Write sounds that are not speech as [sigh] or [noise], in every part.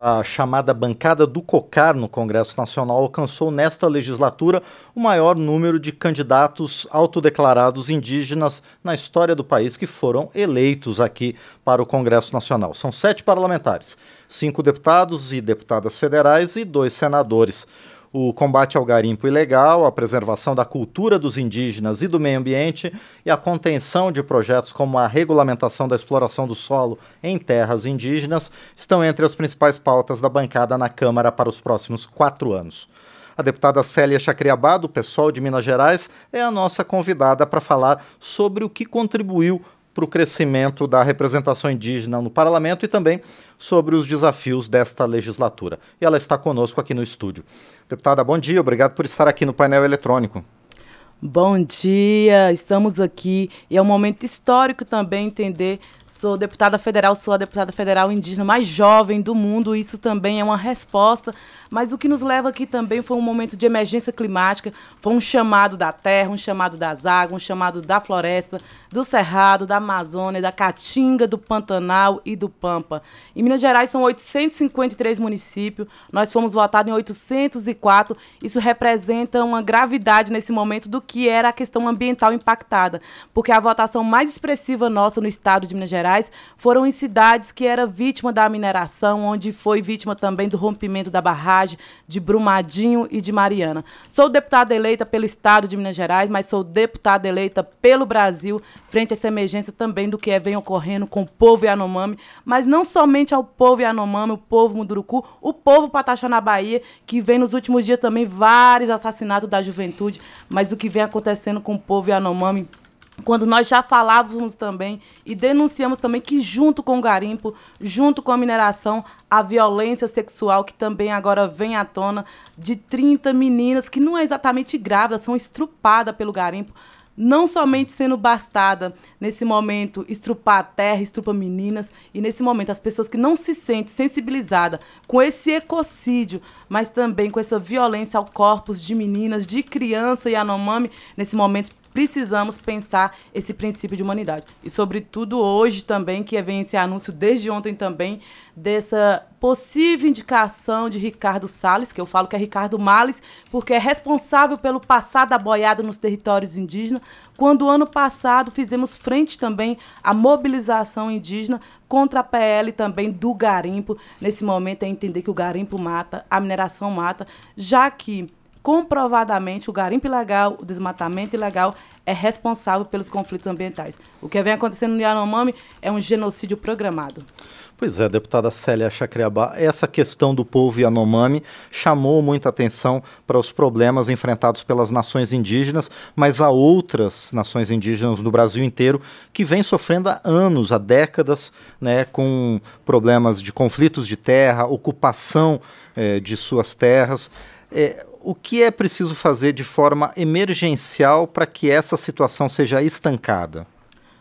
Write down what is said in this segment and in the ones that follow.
A chamada bancada do COCAR no Congresso Nacional alcançou nesta legislatura o maior número de candidatos autodeclarados indígenas na história do país que foram eleitos aqui para o Congresso Nacional. São sete parlamentares, cinco deputados e deputadas federais e dois senadores o combate ao garimpo ilegal, a preservação da cultura dos indígenas e do meio ambiente e a contenção de projetos como a regulamentação da exploração do solo em terras indígenas estão entre as principais pautas da bancada na Câmara para os próximos quatro anos. A deputada Célia Chacriabá, do PSOL de Minas Gerais, é a nossa convidada para falar sobre o que contribuiu para o crescimento da representação indígena no parlamento e também sobre os desafios desta legislatura. E ela está conosco aqui no estúdio. Deputada, bom dia, obrigado por estar aqui no painel eletrônico. Bom dia, estamos aqui e é um momento histórico também entender Sou deputada federal, sou a deputada federal indígena mais jovem do mundo. Isso também é uma resposta. Mas o que nos leva aqui também foi um momento de emergência climática. Foi um chamado da terra, um chamado das águas, um chamado da floresta, do cerrado, da Amazônia, da Caatinga, do Pantanal e do Pampa. Em Minas Gerais são 853 municípios. Nós fomos votados em 804. Isso representa uma gravidade nesse momento do que era a questão ambiental impactada. Porque a votação mais expressiva nossa no estado de Minas Gerais Gerais foram em cidades que era vítima da mineração, onde foi vítima também do rompimento da barragem de Brumadinho e de Mariana. Sou deputada eleita pelo Estado de Minas Gerais, mas sou deputada eleita pelo Brasil, frente a essa emergência também do que vem ocorrendo com o povo Yanomami, mas não somente ao povo Yanomami, o povo Munduruku, o povo Pataxó na Bahia, que vem nos últimos dias também vários assassinatos da juventude, mas o que vem acontecendo com o povo Yanomami quando nós já falávamos também e denunciamos também que junto com o garimpo, junto com a mineração, a violência sexual que também agora vem à tona de 30 meninas que não é exatamente grávidas, são estrupadas pelo garimpo, não somente sendo bastada nesse momento estrupar a terra, estrupa meninas, e nesse momento as pessoas que não se sentem sensibilizadas com esse ecocídio, mas também com essa violência ao corpos de meninas, de criança e anomami, nesse momento precisamos pensar esse princípio de humanidade. E, sobretudo, hoje também, que vem esse anúncio desde ontem também, dessa possível indicação de Ricardo Salles, que eu falo que é Ricardo Males, porque é responsável pelo passar da boiada nos territórios indígenas, quando ano passado fizemos frente também à mobilização indígena contra a PL também do garimpo. Nesse momento é entender que o garimpo mata, a mineração mata, já que comprovadamente o garimpo ilegal, o desmatamento ilegal é responsável pelos conflitos ambientais. O que vem acontecendo no Yanomami é um genocídio programado. Pois é, deputada Célia Chacriabá, essa questão do povo Yanomami chamou muita atenção para os problemas enfrentados pelas nações indígenas, mas há outras nações indígenas no Brasil inteiro que vêm sofrendo há anos, há décadas, né, com problemas de conflitos de terra, ocupação eh, de suas terras. É, o que é preciso fazer de forma emergencial para que essa situação seja estancada?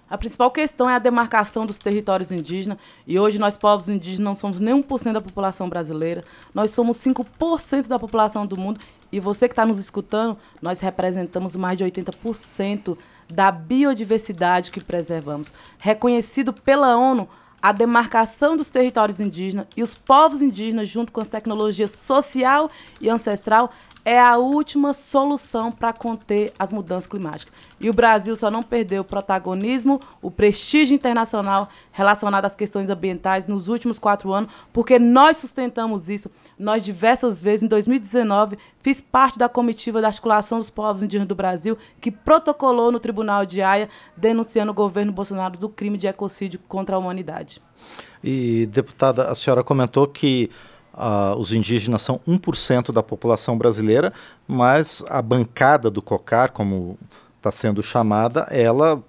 A principal questão é a demarcação dos territórios indígenas. E hoje nós, povos indígenas, não somos nem 1% da população brasileira. Nós somos 5% da população do mundo. E você que está nos escutando, nós representamos mais de 80% da biodiversidade que preservamos. Reconhecido pela ONU, a demarcação dos territórios indígenas e os povos indígenas, junto com as tecnologias social e ancestral, é a última solução para conter as mudanças climáticas. E o Brasil só não perdeu o protagonismo, o prestígio internacional relacionado às questões ambientais nos últimos quatro anos, porque nós sustentamos isso. Nós, diversas vezes, em 2019, fiz parte da comitiva da articulação dos povos indígenas do Brasil, que protocolou no Tribunal de Haia, denunciando o governo Bolsonaro do crime de ecocídio contra a humanidade. E, deputada, a senhora comentou que Uh, os indígenas são 1% da população brasileira, mas a bancada do COCAR, como está sendo chamada, ela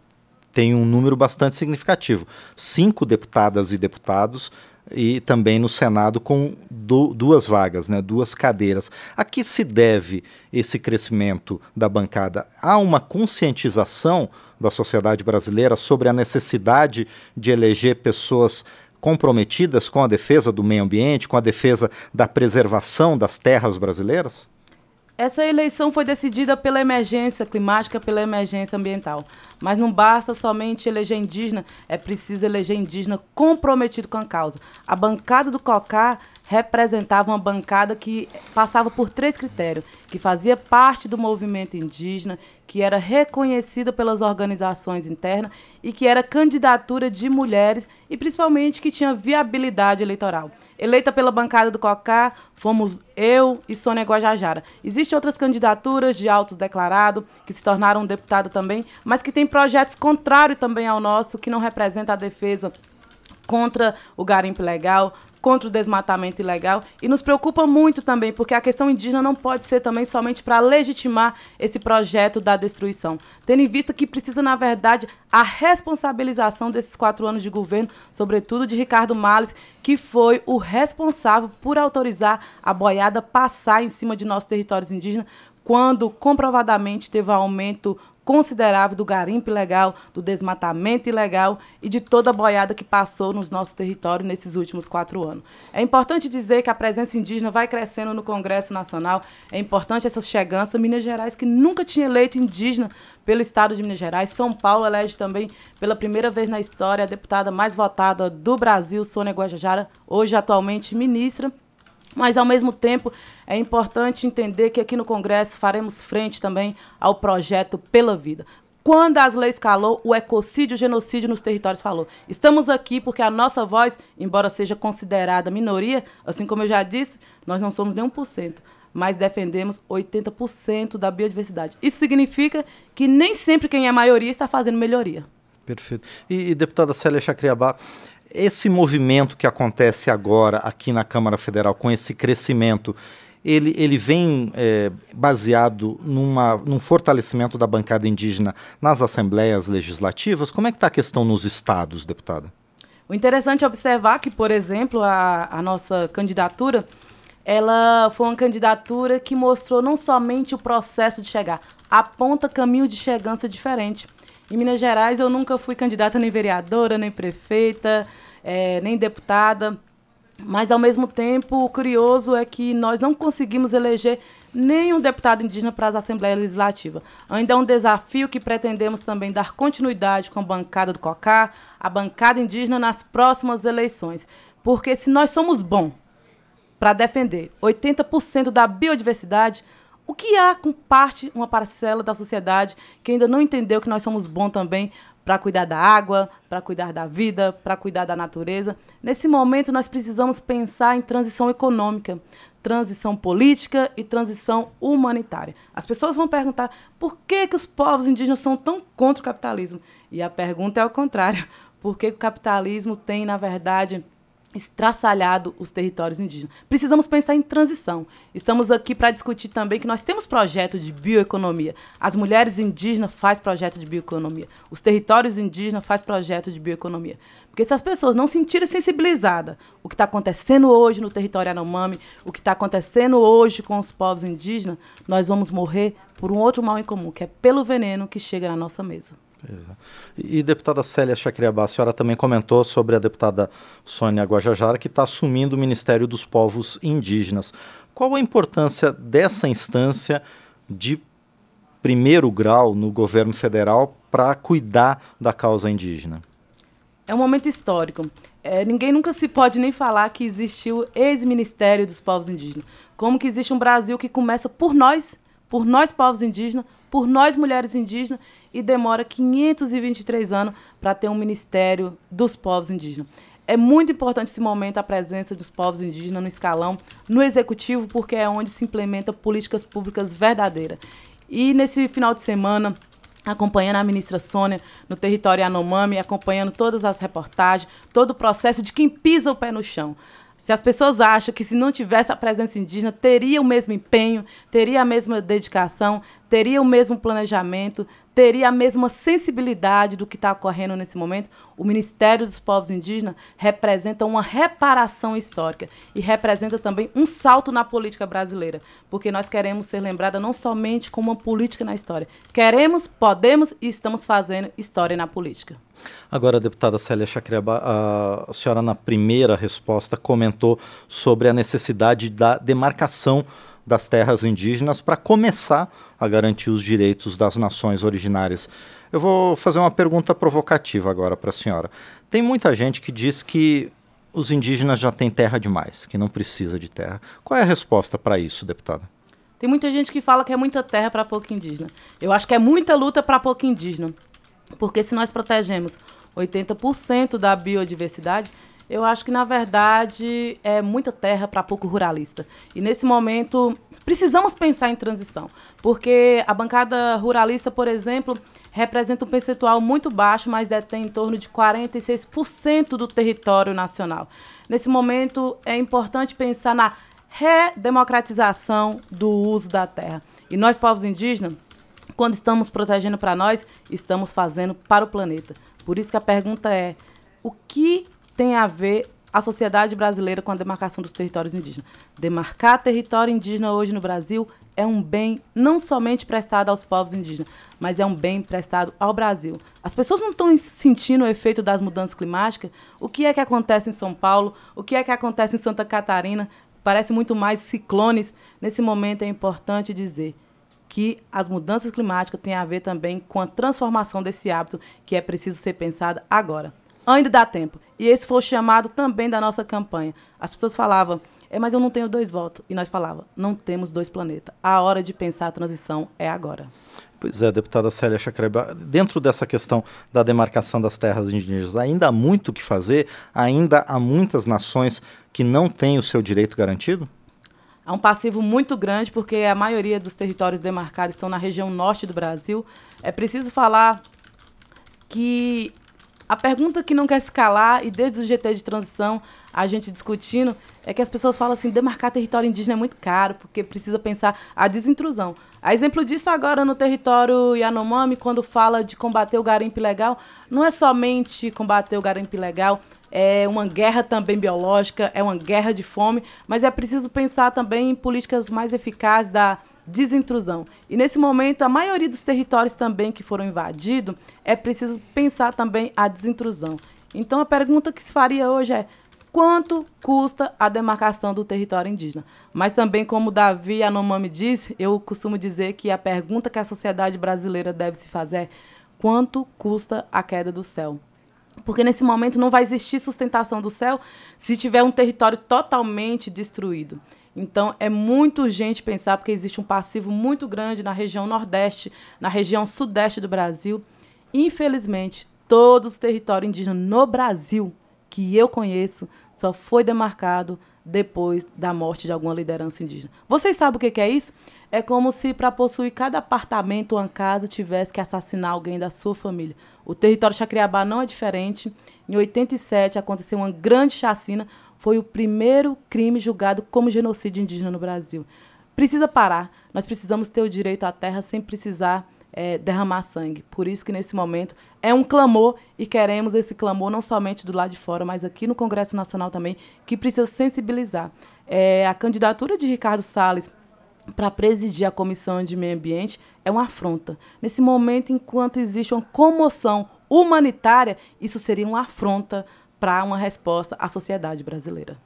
tem um número bastante significativo. Cinco deputadas e deputados e também no Senado com du duas vagas, né, duas cadeiras. A que se deve esse crescimento da bancada? Há uma conscientização da sociedade brasileira sobre a necessidade de eleger pessoas comprometidas com a defesa do meio ambiente, com a defesa da preservação das terras brasileiras? Essa eleição foi decidida pela emergência climática, pela emergência ambiental. Mas não basta somente eleger indígena, é preciso eleger indígena comprometido com a causa. A bancada do COCAR representava uma bancada que passava por três critérios: que fazia parte do movimento indígena, que era reconhecida pelas organizações internas e que era candidatura de mulheres e principalmente que tinha viabilidade eleitoral. Eleita pela bancada do COCA, fomos eu e Sônia Guajajara. Existem outras candidaturas de autodeclarado que se tornaram deputada também, mas que têm projetos contrários também ao nosso, que não representa a defesa contra o garimpo legal, contra o desmatamento ilegal. E nos preocupa muito também, porque a questão indígena não pode ser também somente para legitimar esse projeto da destruição, tendo em vista que precisa, na verdade, a responsabilização desses quatro anos de governo, sobretudo de Ricardo Malles, que foi o responsável por autorizar a boiada passar em cima de nossos territórios indígenas, quando comprovadamente teve um aumento considerável do garimpo ilegal, do desmatamento ilegal e de toda a boiada que passou nos nossos territórios nesses últimos quatro anos. É importante dizer que a presença indígena vai crescendo no Congresso Nacional. É importante essa chegança. Minas Gerais, que nunca tinha eleito indígena pelo Estado de Minas Gerais. São Paulo elege também, pela primeira vez na história, a deputada mais votada do Brasil, Sônia Guajajara, hoje atualmente ministra mas, ao mesmo tempo, é importante entender que aqui no Congresso faremos frente também ao projeto Pela Vida. Quando as leis calou, o ecocídio, o genocídio nos territórios falou. Estamos aqui porque a nossa voz, embora seja considerada minoria, assim como eu já disse, nós não somos nem 1%, mas defendemos 80% da biodiversidade. Isso significa que nem sempre quem é maioria está fazendo melhoria. Perfeito. E, e deputada Célia Chacriabá, esse movimento que acontece agora aqui na Câmara Federal, com esse crescimento, ele, ele vem é, baseado numa, num fortalecimento da bancada indígena nas assembleias legislativas? Como é que está a questão nos estados, deputada? O interessante é observar que, por exemplo, a, a nossa candidatura, ela foi uma candidatura que mostrou não somente o processo de chegar, aponta caminho de chegança diferente. Em Minas Gerais, eu nunca fui candidata nem vereadora, nem prefeita, é, nem deputada. Mas, ao mesmo tempo, o curioso é que nós não conseguimos eleger nenhum deputado indígena para as Assembleias Legislativas. Ainda é um desafio que pretendemos também dar continuidade com a bancada do COCAR, a bancada indígena, nas próximas eleições. Porque se nós somos bons para defender 80% da biodiversidade, o que há com parte, uma parcela da sociedade que ainda não entendeu que nós somos bons também para cuidar da água, para cuidar da vida, para cuidar da natureza? Nesse momento, nós precisamos pensar em transição econômica, transição política e transição humanitária. As pessoas vão perguntar por que, que os povos indígenas são tão contra o capitalismo? E a pergunta é ao contrário. [laughs] Por que o capitalismo tem, na verdade, estraçalhado os territórios indígenas. Precisamos pensar em transição. Estamos aqui para discutir também que nós temos projeto de bioeconomia. As mulheres indígenas faz projeto de bioeconomia. Os territórios indígenas faz projeto de bioeconomia. Porque se as pessoas não sentirem sensibilizadas o que está acontecendo hoje no território Anomami, o que está acontecendo hoje com os povos indígenas, nós vamos morrer por um outro mal em comum, que é pelo veneno que chega na nossa mesa. E, e deputada Célia Chacriabá, a senhora também comentou sobre a deputada Sônia Guajajara, que está assumindo o Ministério dos Povos Indígenas. Qual a importância dessa instância de primeiro grau no governo federal para cuidar da causa indígena? É um momento histórico. É, ninguém nunca se pode nem falar que existiu ex-ministério dos povos indígenas. Como que existe um Brasil que começa por nós, por nós povos indígenas, por nós mulheres indígenas e demora 523 anos para ter um Ministério dos Povos Indígenas. É muito importante esse momento a presença dos povos indígenas no escalão, no executivo, porque é onde se implementa políticas públicas verdadeiras. E nesse final de semana, acompanhando a ministra Sônia no território Anomami, acompanhando todas as reportagens, todo o processo de quem pisa o pé no chão. Se as pessoas acham que se não tivesse a presença indígena, teria o mesmo empenho, teria a mesma dedicação, teria o mesmo planejamento, teria a mesma sensibilidade do que está ocorrendo nesse momento, o Ministério dos Povos Indígenas representa uma reparação histórica e representa também um salto na política brasileira, porque nós queremos ser lembrada não somente como uma política na história, queremos, podemos e estamos fazendo história na política. Agora, deputada Célia Chacriaba, a senhora na primeira resposta comentou sobre a necessidade da demarcação das terras indígenas para começar a garantir os direitos das nações originárias. Eu vou fazer uma pergunta provocativa agora para a senhora. Tem muita gente que diz que os indígenas já têm terra demais, que não precisa de terra. Qual é a resposta para isso, deputada? Tem muita gente que fala que é muita terra para pouco indígena. Eu acho que é muita luta para pouco indígena. Porque se nós protegemos 80% da biodiversidade, eu acho que, na verdade, é muita terra para pouco ruralista. E, nesse momento, precisamos pensar em transição. Porque a bancada ruralista, por exemplo, representa um percentual muito baixo, mas detém em torno de 46% do território nacional. Nesse momento, é importante pensar na redemocratização do uso da terra. E nós, povos indígenas, quando estamos protegendo para nós, estamos fazendo para o planeta. Por isso que a pergunta é: o que tem a ver a sociedade brasileira com a demarcação dos territórios indígenas? Demarcar território indígena hoje no Brasil é um bem não somente prestado aos povos indígenas, mas é um bem prestado ao Brasil. As pessoas não estão sentindo o efeito das mudanças climáticas. O que é que acontece em São Paulo? O que é que acontece em Santa Catarina? Parece muito mais ciclones. Nesse momento é importante dizer que as mudanças climáticas têm a ver também com a transformação desse hábito que é preciso ser pensado agora. Ainda dá tempo. E esse foi o chamado também da nossa campanha. As pessoas falavam é, mas eu não tenho dois votos. E nós falava, não temos dois planetas. A hora de pensar a transição é agora. Pois é, deputada Célia Chacreba, dentro dessa questão da demarcação das terras indígenas, ainda há muito o que fazer? Ainda há muitas nações que não têm o seu direito garantido? Há um passivo muito grande, porque a maioria dos territórios demarcados estão na região norte do Brasil. É preciso falar que a pergunta que não quer se calar, e desde o GT de transição a gente discutindo, é que as pessoas falam assim, demarcar território indígena é muito caro, porque precisa pensar a desintrusão. A exemplo disso agora no território Yanomami, quando fala de combater o garimpo ilegal, não é somente combater o garimpo ilegal, é uma guerra também biológica, é uma guerra de fome, mas é preciso pensar também em políticas mais eficazes da desintrusão. E nesse momento, a maioria dos territórios também que foram invadidos, é preciso pensar também a desintrusão. Então a pergunta que se faria hoje é: quanto custa a demarcação do território indígena? Mas também, como Davi Anomami disse, eu costumo dizer que a pergunta que a sociedade brasileira deve se fazer é: quanto custa a queda do céu? Porque nesse momento não vai existir sustentação do céu se tiver um território totalmente destruído. Então, é muito urgente pensar, porque existe um passivo muito grande na região Nordeste, na região Sudeste do Brasil. Infelizmente, todos os territórios indígenas no Brasil que eu conheço só foi demarcado depois da morte de alguma liderança indígena. Vocês sabem o que é isso? É como se para possuir cada apartamento ou uma casa tivesse que assassinar alguém da sua família. O território Chacriabá não é diferente. Em 87 aconteceu uma grande chacina foi o primeiro crime julgado como genocídio indígena no Brasil. Precisa parar. Nós precisamos ter o direito à terra sem precisar é, derramar sangue. Por isso que nesse momento é um clamor e queremos esse clamor não somente do lado de fora, mas aqui no Congresso Nacional também, que precisa sensibilizar. É, a candidatura de Ricardo Salles para presidir a Comissão de Meio Ambiente é uma afronta. Nesse momento, enquanto existe uma comoção humanitária, isso seria uma afronta para uma resposta à sociedade brasileira.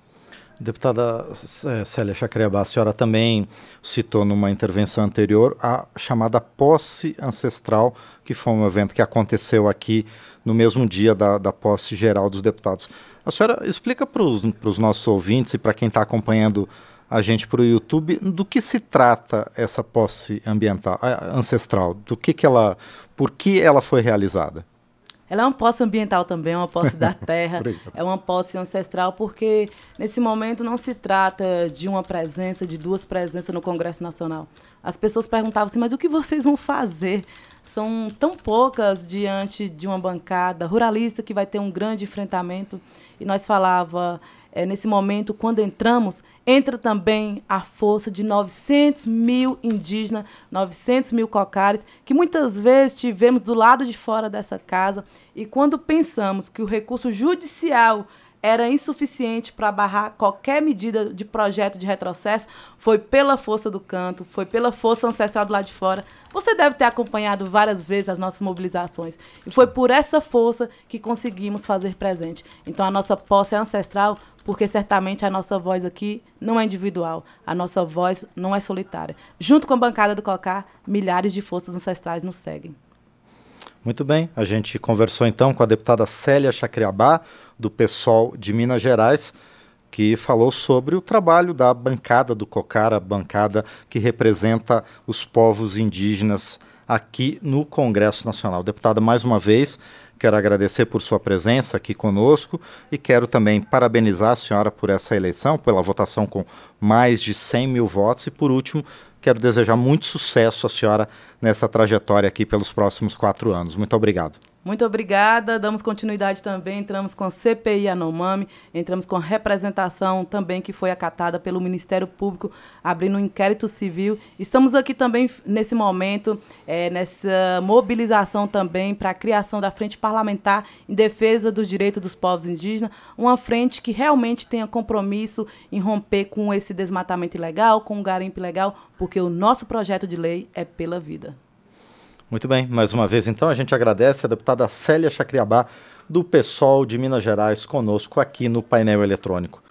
Deputada é, Célia Chacreaba, a senhora também citou numa intervenção anterior a chamada posse ancestral, que foi um evento que aconteceu aqui no mesmo dia da, da posse geral dos deputados. A senhora explica para os nossos ouvintes e para quem está acompanhando a gente para o YouTube do que se trata essa posse ambiental, ancestral, do que, que ela, por que ela foi realizada? Ela é uma posse ambiental também, é uma posse da [laughs] terra, é uma posse ancestral, porque nesse momento não se trata de uma presença, de duas presenças no Congresso Nacional. As pessoas perguntavam assim, mas o que vocês vão fazer? São tão poucas diante de uma bancada ruralista que vai ter um grande enfrentamento. E nós falava, é, nesse momento, quando entramos, entra também a força de 900 mil indígenas, 900 mil cocares, que muitas vezes tivemos do lado de fora dessa casa. E quando pensamos que o recurso judicial era insuficiente para barrar qualquer medida de projeto de retrocesso, foi pela força do canto, foi pela força ancestral do lado de fora. Você deve ter acompanhado várias vezes as nossas mobilizações. E foi por essa força que conseguimos fazer presente. Então a nossa posse é ancestral, porque certamente a nossa voz aqui não é individual, a nossa voz não é solitária. Junto com a bancada do COCAR, milhares de forças ancestrais nos seguem. Muito bem, a gente conversou então com a deputada Célia Chacriabá, do PSOL de Minas Gerais, que falou sobre o trabalho da bancada do COCAR, a bancada que representa os povos indígenas aqui no Congresso Nacional. Deputada, mais uma vez, quero agradecer por sua presença aqui conosco e quero também parabenizar a senhora por essa eleição, pela votação com mais de 100 mil votos e, por último, Quero desejar muito sucesso à senhora nessa trajetória aqui pelos próximos quatro anos. Muito obrigado. Muito obrigada. Damos continuidade também. Entramos com CPI Anomami, entramos com representação também que foi acatada pelo Ministério Público, abrindo um inquérito civil. Estamos aqui também nesse momento, é, nessa mobilização também para a criação da frente parlamentar em defesa dos direitos dos povos indígenas, uma frente que realmente tenha compromisso em romper com esse desmatamento ilegal, com o garimpo ilegal, porque o nosso projeto de lei é pela vida. Muito bem, mais uma vez então a gente agradece a deputada Célia Chacriabá do PSOL de Minas Gerais conosco aqui no painel eletrônico.